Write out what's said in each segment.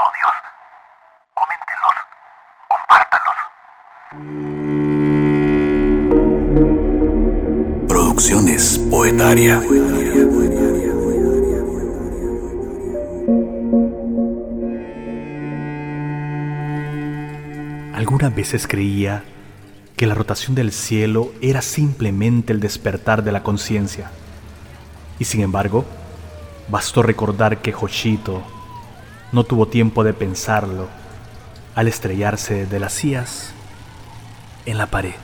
episodios. Coméntenlos, compártanlos. Producciones Poetaria. Algunas veces creía que la rotación del cielo era simplemente el despertar de la conciencia. Y sin embargo, bastó recordar que Joshito no tuvo tiempo de pensarlo al estrellarse de las sillas en la pared.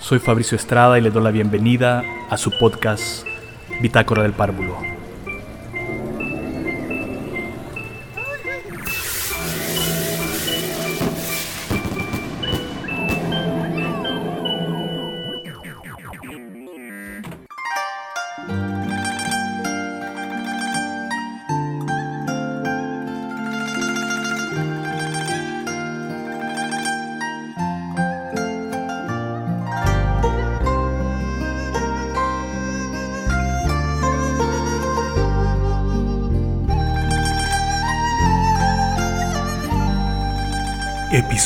Soy Fabricio Estrada y le doy la bienvenida a su podcast Bitácora del Párvulo.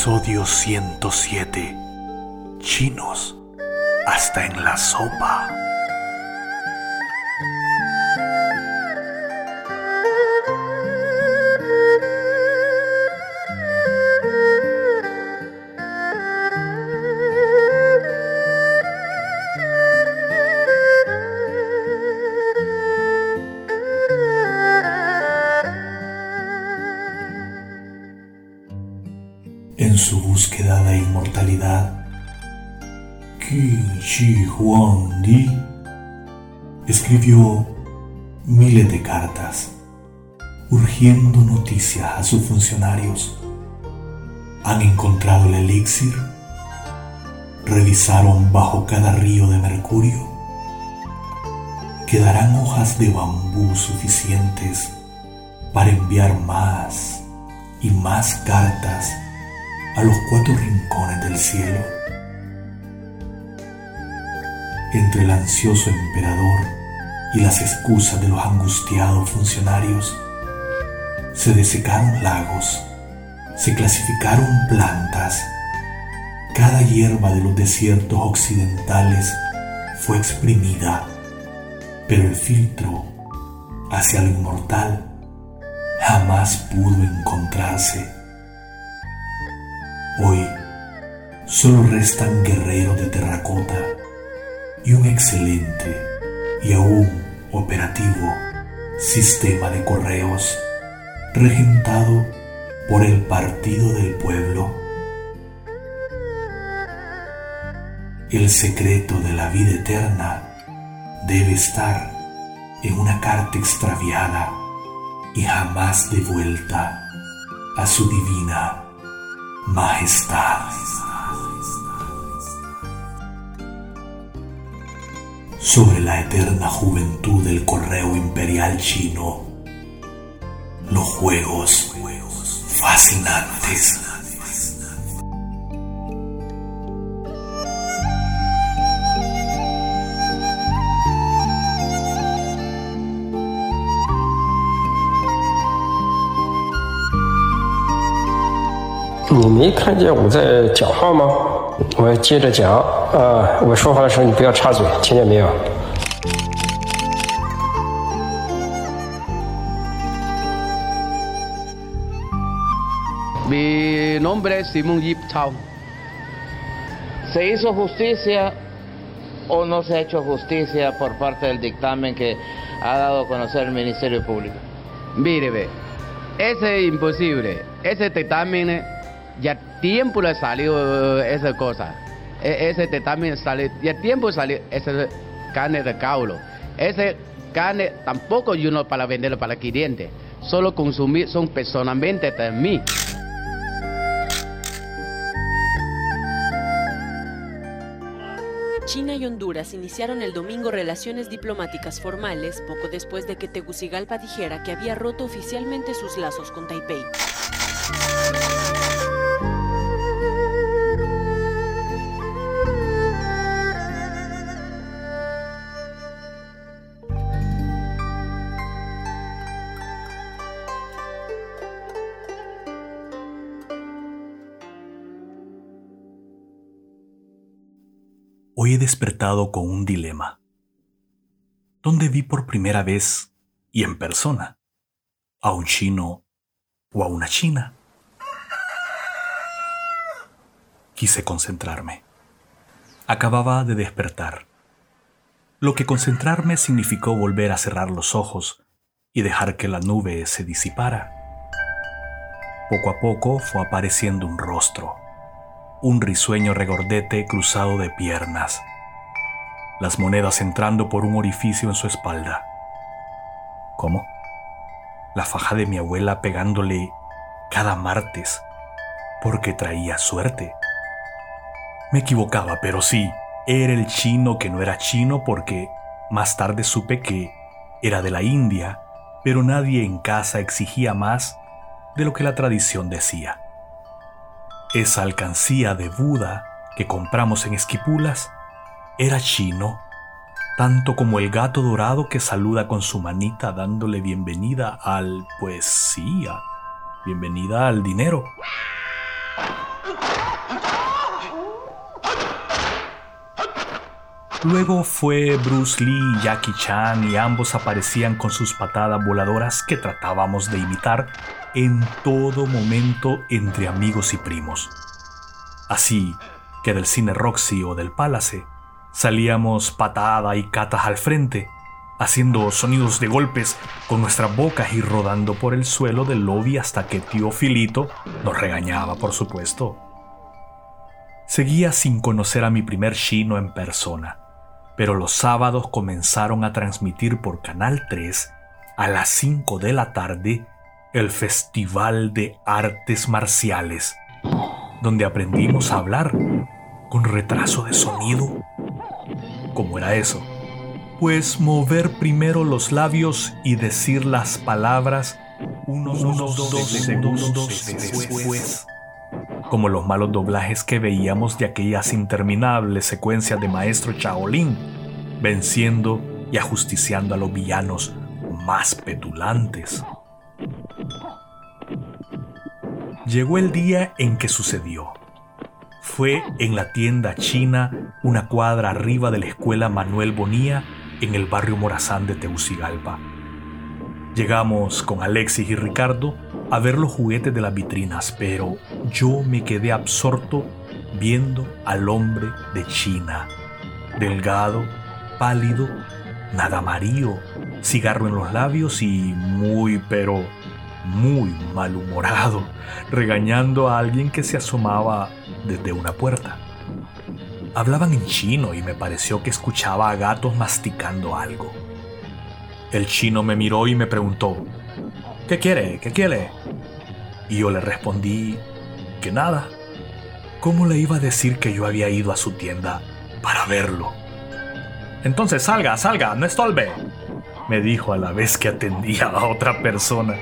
Episodio 107. Chinos. Hasta en la sopa. Huang Di escribió miles de cartas urgiendo noticias a sus funcionarios. Han encontrado el elixir, revisaron bajo cada río de mercurio, quedarán hojas de bambú suficientes para enviar más y más cartas a los cuatro rincones del cielo. Entre el ansioso emperador y las excusas de los angustiados funcionarios, se desecaron lagos, se clasificaron plantas, cada hierba de los desiertos occidentales fue exprimida, pero el filtro hacia lo inmortal jamás pudo encontrarse. Hoy solo restan guerreros de terracota y un excelente y aún operativo sistema de correos regentado por el Partido del Pueblo. El secreto de la vida eterna debe estar en una carta extraviada y jamás devuelta a su divina majestad. Sobre la eterna juventud del correo imperial chino, los juegos fascinantes.你没看见我在讲话吗？ 我接着讲啊！我说话的时候你不要插嘴，听见没有？ Mi nombre es Simón Yip Chao. ¿Se hizo justicia o no se ha hecho justicia por parte del dictamen que ha dado a conocer el Ministerio Público? Mire, ve, ese es imposible. Ese dictamen ya tiempo le salió eh, esa cosa. E- ese dictamen salió, ya tiempo salió ese carne de caulo. Ese carne tampoco yo no para venderlo para cliente. Solo consumir son personalmente de mí. China y Honduras iniciaron el domingo relaciones diplomáticas formales poco después de que Tegucigalpa dijera que había roto oficialmente sus lazos con Taipei. Despertado con un dilema. ¿Dónde vi por primera vez y en persona a un chino o a una china? Quise concentrarme. Acababa de despertar. Lo que concentrarme significó volver a cerrar los ojos y dejar que la nube se disipara. Poco a poco fue apareciendo un rostro, un risueño regordete cruzado de piernas, las monedas entrando por un orificio en su espalda. ¿Cómo? La faja de mi abuela pegándole cada martes porque traía suerte. Me equivocaba, pero sí, era el chino que no era chino porque más tarde supe que era de la India, pero nadie en casa exigía más de lo que la tradición decía. Esa alcancía de Buda que compramos en Esquipulas era chino, tanto como el gato dorado que saluda con su manita dándole bienvenida al, pues sí, bienvenida al dinero. Luego fue Bruce Lee y Jackie Chan y ambos aparecían con sus patadas voladoras que tratábamos de imitar en todo momento entre amigos y primos. Así que del cine Roxy o del Palace salíamos patada y catas al frente, haciendo sonidos de golpes con nuestras bocas y rodando por el suelo del lobby hasta que tío Filito nos regañaba, por supuesto. Seguía sin conocer a mi primer chino en persona pero los sábados comenzaron a transmitir por Canal 3 a las 5 de la tarde el Festival de Artes Marciales, donde aprendimos a hablar con retraso de sonido. ¿Cómo era eso? Pues mover primero los labios y decir las palabras unos, dos segundos después como los malos doblajes que veíamos de aquellas interminables secuencias de Maestro Shaolin, venciendo y ajusticiando a los villanos más petulantes. Llegó el día en que sucedió. Fue en la tienda china, una cuadra arriba de la escuela Manuel Bonía, en el barrio Morazán de Tegucigalpa. Llegamos con Alexis y Ricardo a ver los juguetes de las vitrinas, pero yo me quedé absorto viendo al hombre de China. Delgado, pálido, nada amarillo, cigarro en los labios y muy, pero muy malhumorado, regañando a alguien que se asomaba desde una puerta. Hablaban en chino y me pareció que escuchaba a gatos masticando algo. El chino me miró y me preguntó, ¿Qué quiere? ¿Qué quiere? Y yo le respondí que nada. ¿Cómo le iba a decir que yo había ido a su tienda para verlo? Entonces salga, salga, no estolbe, me dijo a la vez que atendía a otra persona.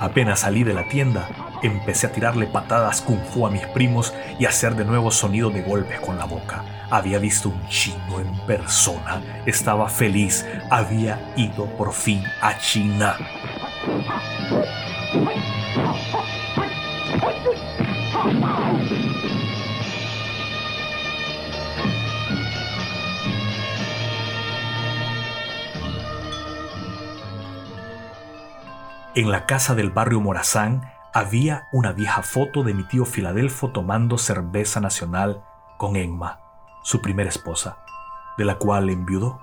Apenas salí de la tienda, empecé a tirarle patadas kung fu a mis primos y hacer de nuevo sonido de golpes con la boca. Había visto un chino en persona, estaba feliz, había ido por fin a China. En la casa del barrio Morazán había una vieja foto de mi tío Filadelfo tomando cerveza nacional con Emma, su primera esposa, de la cual enviudó.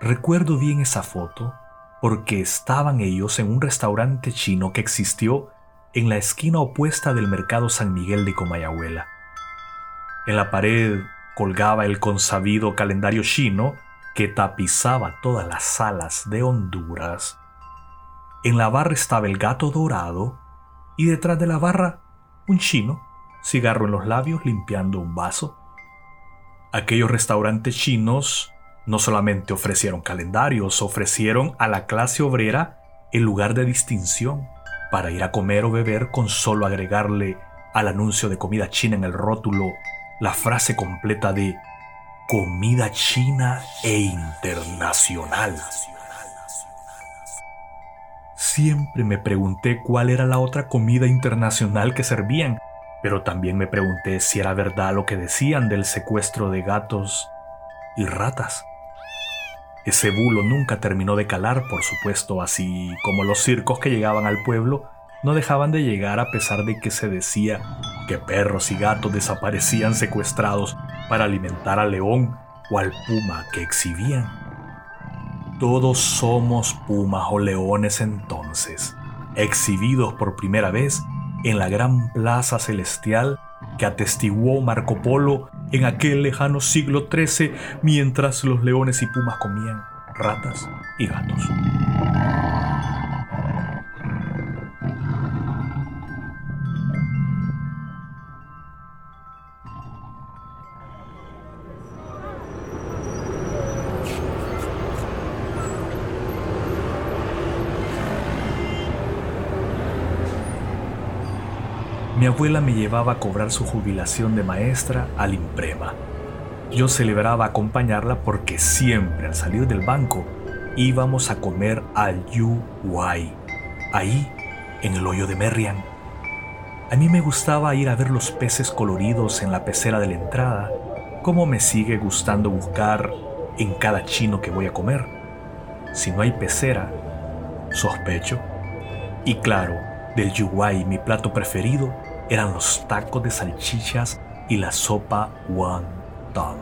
Recuerdo bien esa foto porque estaban ellos en un restaurante chino que existió en la esquina opuesta del mercado San Miguel de Comayagüela. En la pared colgaba el consabido calendario chino que tapizaba todas las salas de Honduras. En la barra estaba el gato dorado y detrás de la barra un chino, cigarro en los labios limpiando un vaso. Aquellos restaurantes chinos no solamente ofrecieron calendarios, ofrecieron a la clase obrera el lugar de distinción para ir a comer o beber con solo agregarle al anuncio de comida china en el rótulo la frase completa de comida china e internacional. Siempre me pregunté cuál era la otra comida internacional que servían, Pero también me pregunté si era verdad lo que decían del secuestro de gatos y ratas. Ese bulo nunca terminó de calar, por supuesto, así como los circos que llegaban al pueblo no dejaban de llegar a pesar de que se decía que perros y gatos desaparecían secuestrados para alimentar al león o al puma que exhibían. Todos somos pumas o leones entonces, exhibidos por primera vez en la gran plaza celestial que atestiguó Marco Polo en aquel lejano siglo XIII mientras los leones y pumas comían ratas y gatos. Abuela me llevaba a cobrar su jubilación de maestra al Imprema. Yo celebraba acompañarla porque siempre al salir del banco íbamos a comer al Yu Wai, ahí en el hoyo de Merriam. A mí me gustaba ir a ver los peces coloridos en la pecera de la entrada, como me sigue gustando buscar en cada chino que voy a comer. Si no hay pecera, sospecho. Y claro, del Yuwai mi plato preferido eran los tacos de salchichas y la sopa wonton.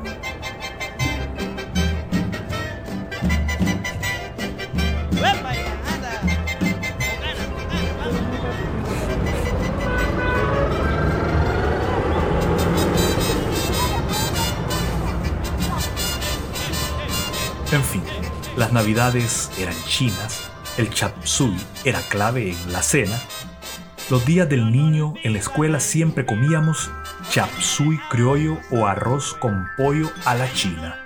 En fin, las navidades eran chinas, el chapsui era clave en la cena los días del niño en la escuela siempre comíamos chapsui criollo o arroz con pollo a la china.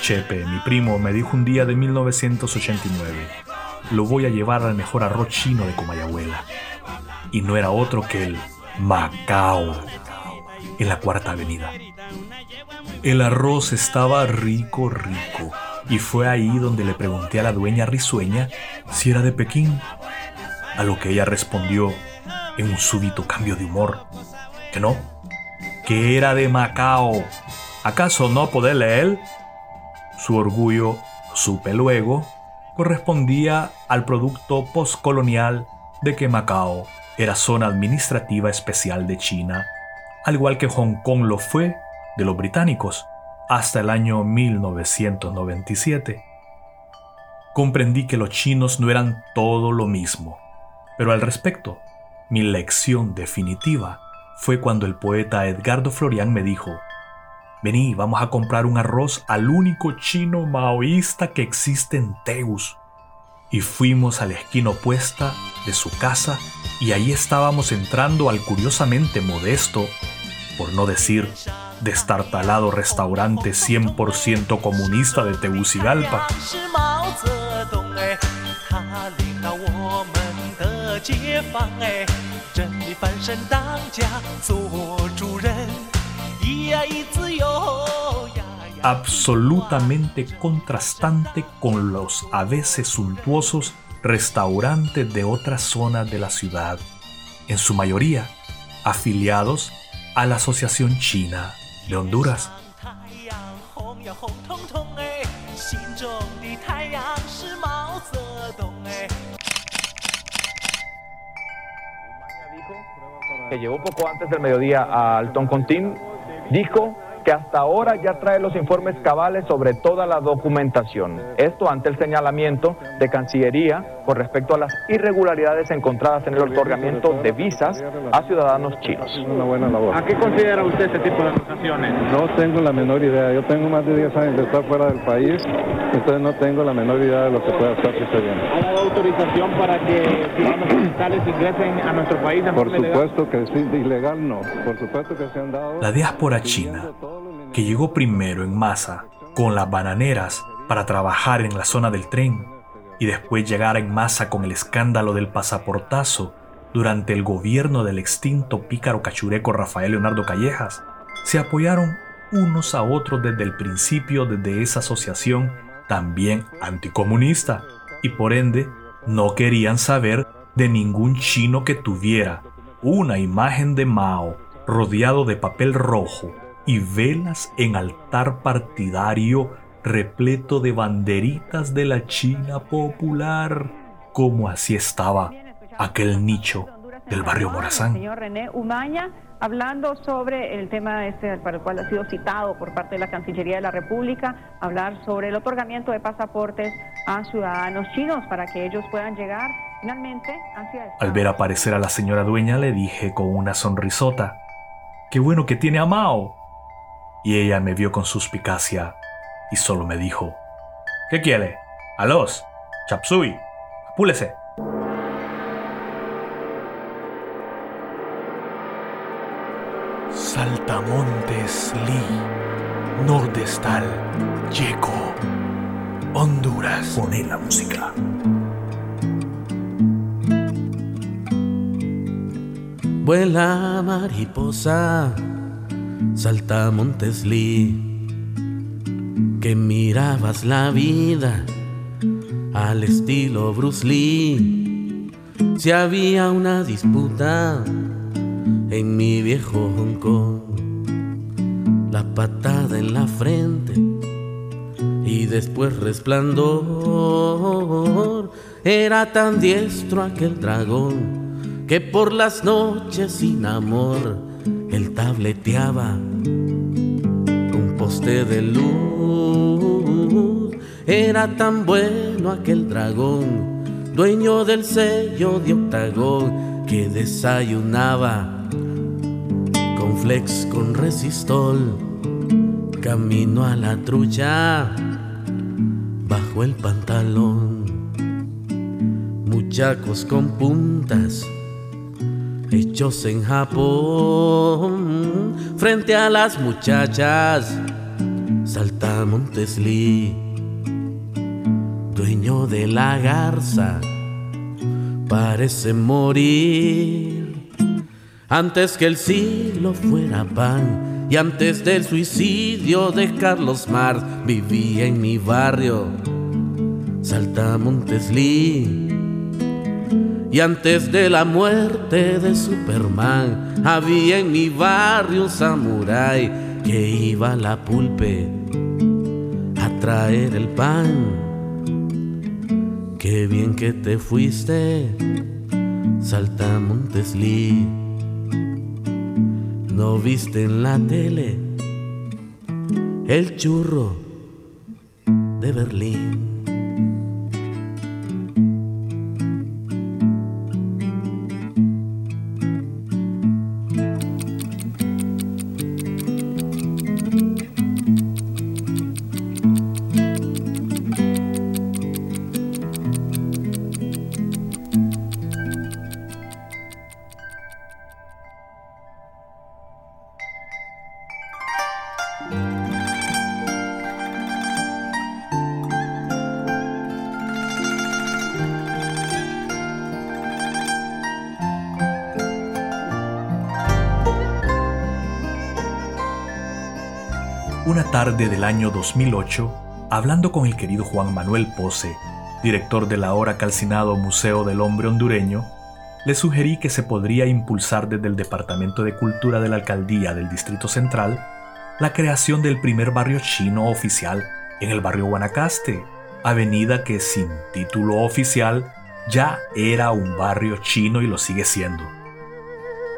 Chepe, mi primo, me dijo un día de 1989, lo voy a llevar al mejor arroz chino de Comayagüela. Y no era otro que el Macao, en la cuarta avenida. El arroz estaba rico, rico, y fue ahí donde le pregunté a la dueña risueña si era de Pekín a lo que ella respondió en un súbito cambio de humor, que no, que era de Macao. ¿Acaso no poder leer? Su orgullo, supe luego, correspondía al producto postcolonial de que Macao era zona administrativa especial de China, al igual que Hong Kong lo fue de los británicos hasta el año 1997. Comprendí que los chinos no eran todo lo mismo pero al respecto, mi lección definitiva fue cuando el poeta Edgardo Florian me dijo, vení, vamos a comprar un arroz al único chino maoísta que existe en Teus. Y fuimos a la esquina opuesta de su casa y ahí estábamos entrando al curiosamente modesto, por no decir destartalado restaurante 100% comunista de Tegucigalpa. Absolutamente contrastante con los a veces suntuosos restaurantes de otras zonas de la ciudad, en su mayoría afiliados a la Asociación China de Honduras. Que llegó poco antes del mediodía al Toncontín, dijo que hasta ahora ya trae los informes cabales sobre toda la documentación. Esto ante el señalamiento de Cancillería con respecto a las irregularidades encontradas en el otorgamiento de visas a ciudadanos chinos. Una buena labor. ¿A qué considera usted este tipo de acusaciones? No tengo la menor idea. Yo tengo más de 10 años de estar fuera del país, entonces no tengo la menor idea de lo que pueda estar sucediendo. ¿Ha dado autorización para que ciudadanos ingresen a nuestro país? Por supuesto que sí, ilegal no. Por supuesto que se han dado... La diáspora china que llegó primero en masa con las bananeras para trabajar en la zona del tren y después llegar en masa con el escándalo del pasaportazo durante el gobierno del extinto pícaro cachureco Rafael Leonardo Callejas, se apoyaron unos a otros desde el principio desde esa asociación también anticomunista y por ende no querían saber de ningún chino que tuviera una imagen de Mao rodeado de papel rojo y velas en altar partidario repleto de banderitas de la China popular, como así estaba aquel nicho del barrio Morazán. Señor René Umaña, hablando sobre el tema este para el cual ha sido citado por parte de la Cancillería de la República, hablar sobre el otorgamiento de pasaportes a ciudadanos chinos para que ellos puedan llegar finalmente hacia... Al ver aparecer a la señora dueña le dije con una sonrisota, qué bueno que tiene a Mao. Y ella me vio con suspicacia y solo me dijo, ¿qué quiere? ¡Alos! ¡Chapsui! ¡Apúlese! Saltamontes Lee, Nordestal, Yeco, Honduras. Pone la música. Vuela mariposa, Saltamontes Lee, que mirabas la vida al estilo Bruce Lee. Si había una disputa en mi viejo Hong la patada en la frente y después resplandor. Era tan diestro aquel dragón que por las noches sin amor él tableteaba un poste de luz. Era tan bueno aquel dragón, dueño del sello de octagón, que desayunaba con flex con resistol, camino a la trucha bajo el pantalón, muchachos con puntas hechos en Japón, frente a las muchachas, Saltamontes Lee, dueño de la garza, parece morir. Antes que el siglo fuera pan y antes del suicidio de Carlos Marx vivía en mi barrio, Saltamontes Lee y antes de la muerte de Superman, había en mi barrio un samurái que iba a la pulpe a traer el pan. Qué bien que te fuiste, Saltamontes Lee. No viste en la tele el churro de Berlín. Tarde del año 2008, hablando con el querido Juan Manuel Pose, director del ahora calcinado Museo del Hombre Hondureño, le sugerí que se podría impulsar desde el Departamento de Cultura de la Alcaldía del Distrito Central la creación del primer barrio chino oficial en el barrio Guanacaste, avenida que sin título oficial ya era un barrio chino y lo sigue siendo.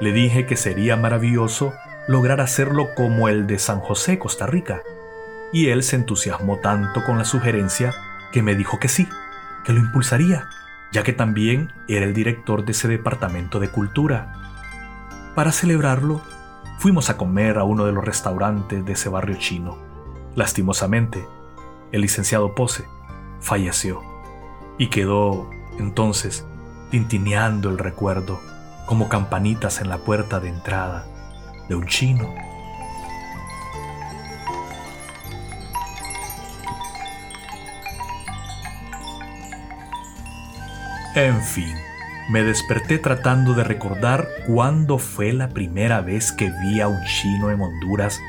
Le dije que sería maravilloso lograr hacerlo como el de San José, Costa Rica. Y él se entusiasmó tanto con la sugerencia que me dijo que sí, que lo impulsaría, ya que también era el director de ese departamento de cultura. Para celebrarlo, fuimos a comer a uno de los restaurantes de ese barrio chino. Lastimosamente, el licenciado Pose falleció y quedó entonces tintineando el recuerdo como campanitas en la puerta de entrada de un chino. En fin, me desperté tratando de recordar cuándo fue la primera vez que vi a un chino en Honduras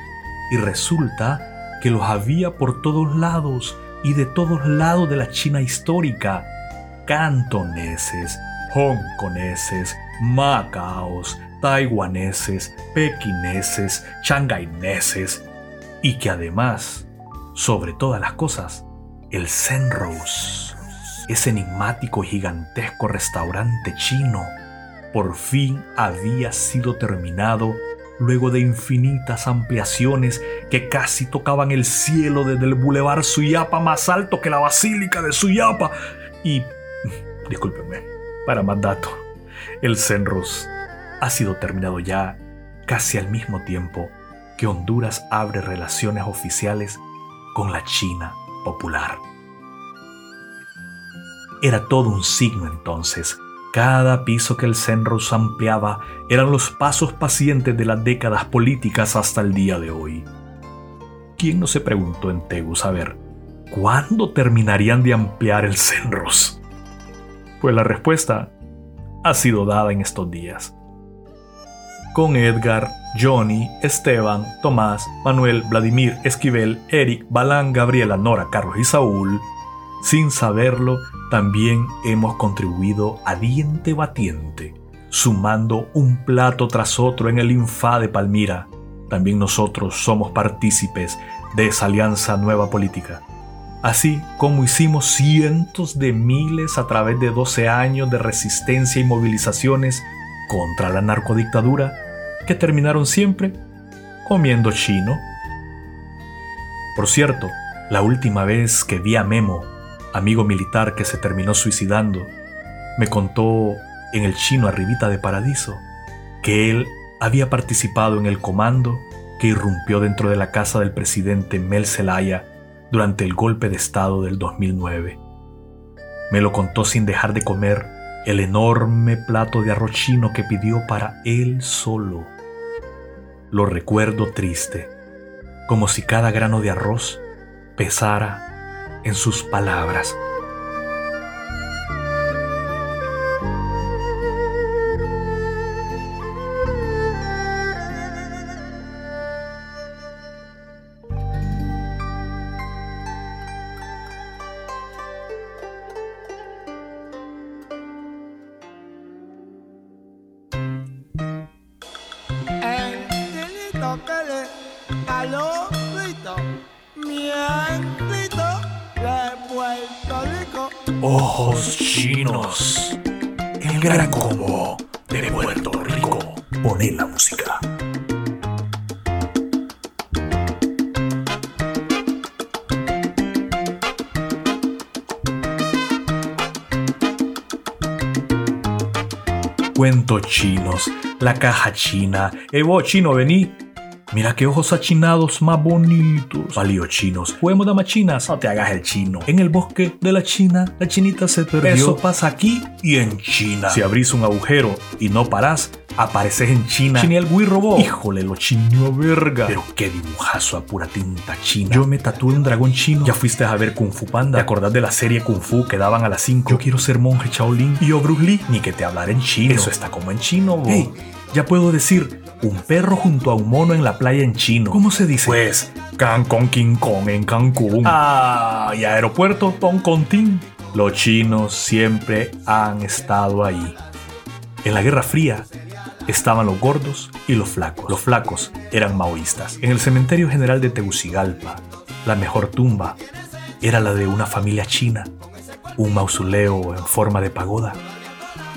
y resulta que los había por todos lados y de todos lados de la China histórica. Cantoneses, hongkoneses, macaos, taiwaneses, pequineses, changaineses y que además, sobre todas las cosas, el Senrose, ese enigmático y gigantesco restaurante chino, por fin había sido terminado luego de infinitas ampliaciones que casi tocaban el cielo desde el bulevar Suyapa más alto que la basílica de Suyapa. Y, discúlpenme, para más el Senros ha sido terminado ya casi al mismo tiempo que Honduras abre relaciones oficiales con la China popular. Era todo un signo entonces cada piso que el Senros ampliaba eran los pasos pacientes de las décadas políticas hasta el día de hoy. ¿Quién no se preguntó en Tegus a ver cuándo terminarían de ampliar el Senros? Pues la respuesta ha sido dada en estos días. Con Edgar, Johnny, Esteban, Tomás, Manuel, Vladimir, Esquivel, Eric, Balán, Gabriela, Nora, Carlos y Saúl, sin saberlo, también hemos contribuido a diente batiente, sumando un plato tras otro en el Infa de Palmira. También nosotros somos partícipes de esa alianza nueva política. Así como hicimos cientos de miles a través de 12 años de resistencia y movilizaciones contra la narcodictadura, que terminaron siempre comiendo chino. Por cierto, la última vez que vi a Memo amigo militar que se terminó suicidando, me contó en el chino Arribita de Paradiso que él había participado en el comando que irrumpió dentro de la casa del presidente Mel Zelaya durante el golpe de Estado del 2009. Me lo contó sin dejar de comer el enorme plato de arroz chino que pidió para él solo. Lo recuerdo triste, como si cada grano de arroz pesara en sus palabras. Ojos chinos. El gran combo de Puerto Rico. Pone la música. Cuentos chinos, la caja china, Evo chino, vení. Mira qué ojos achinados más bonitos. Palíos chinos. Juguemos damas chinas. No te hagas el chino. En el bosque de la China, la chinita se perdió. Eso pasa aquí y en China. Si abrís un agujero y no parás, apareces en China. Chini el Wii robó. Híjole, lo chino verga. Pero qué dibujazo a pura tinta china. Yo me tatué un dragón chino. Ya fuiste a ver Kung Fu Panda. ¿Te acordás de la serie Kung Fu que daban a las 5? Yo quiero ser monje Shaolin. Y yo Bruce Lee. Ni que te hablar en chino. Eso está como en chino, bo. Hey, ya puedo decir un perro junto a un mono en la playa en chino. ¿Cómo se dice? Pues, Cancún King Kong en Cancún. Ah, y aeropuerto Tong Tin. Los chinos siempre han estado ahí. En la Guerra Fría estaban los gordos y los flacos. Los flacos eran maoístas. En el cementerio general de Tegucigalpa, la mejor tumba era la de una familia china, un mausoleo en forma de pagoda.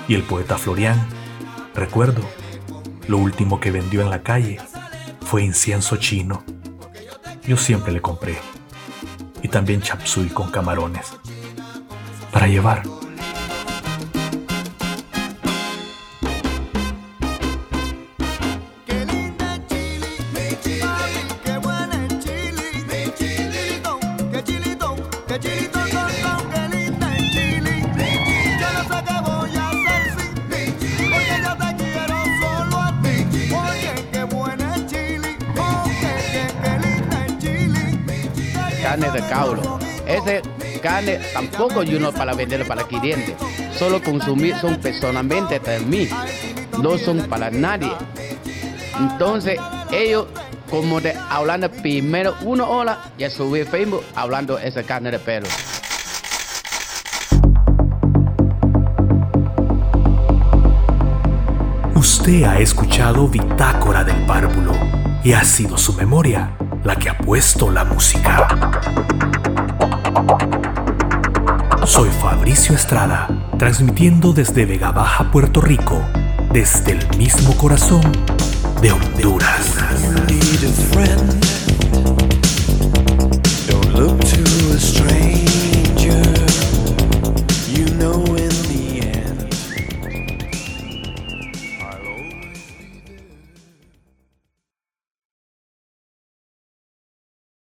Y el poeta Florian, recuerdo, lo último que vendió en la calle fue incienso chino. Yo siempre le compré. Y también chapsui con camarones. Para llevar. Carne tampoco yo no para venderlo para clientes, solo consumir son personalmente para mí, no son para nadie. Entonces ellos como de hablando primero una hora ya subí Facebook hablando esa carne de perro. Usted ha escuchado Bitácora del Párvulo y ha sido su memoria la que ha puesto la música. Soy Fabricio Estrada, transmitiendo desde Vega Baja, Puerto Rico, desde el mismo corazón de Honduras.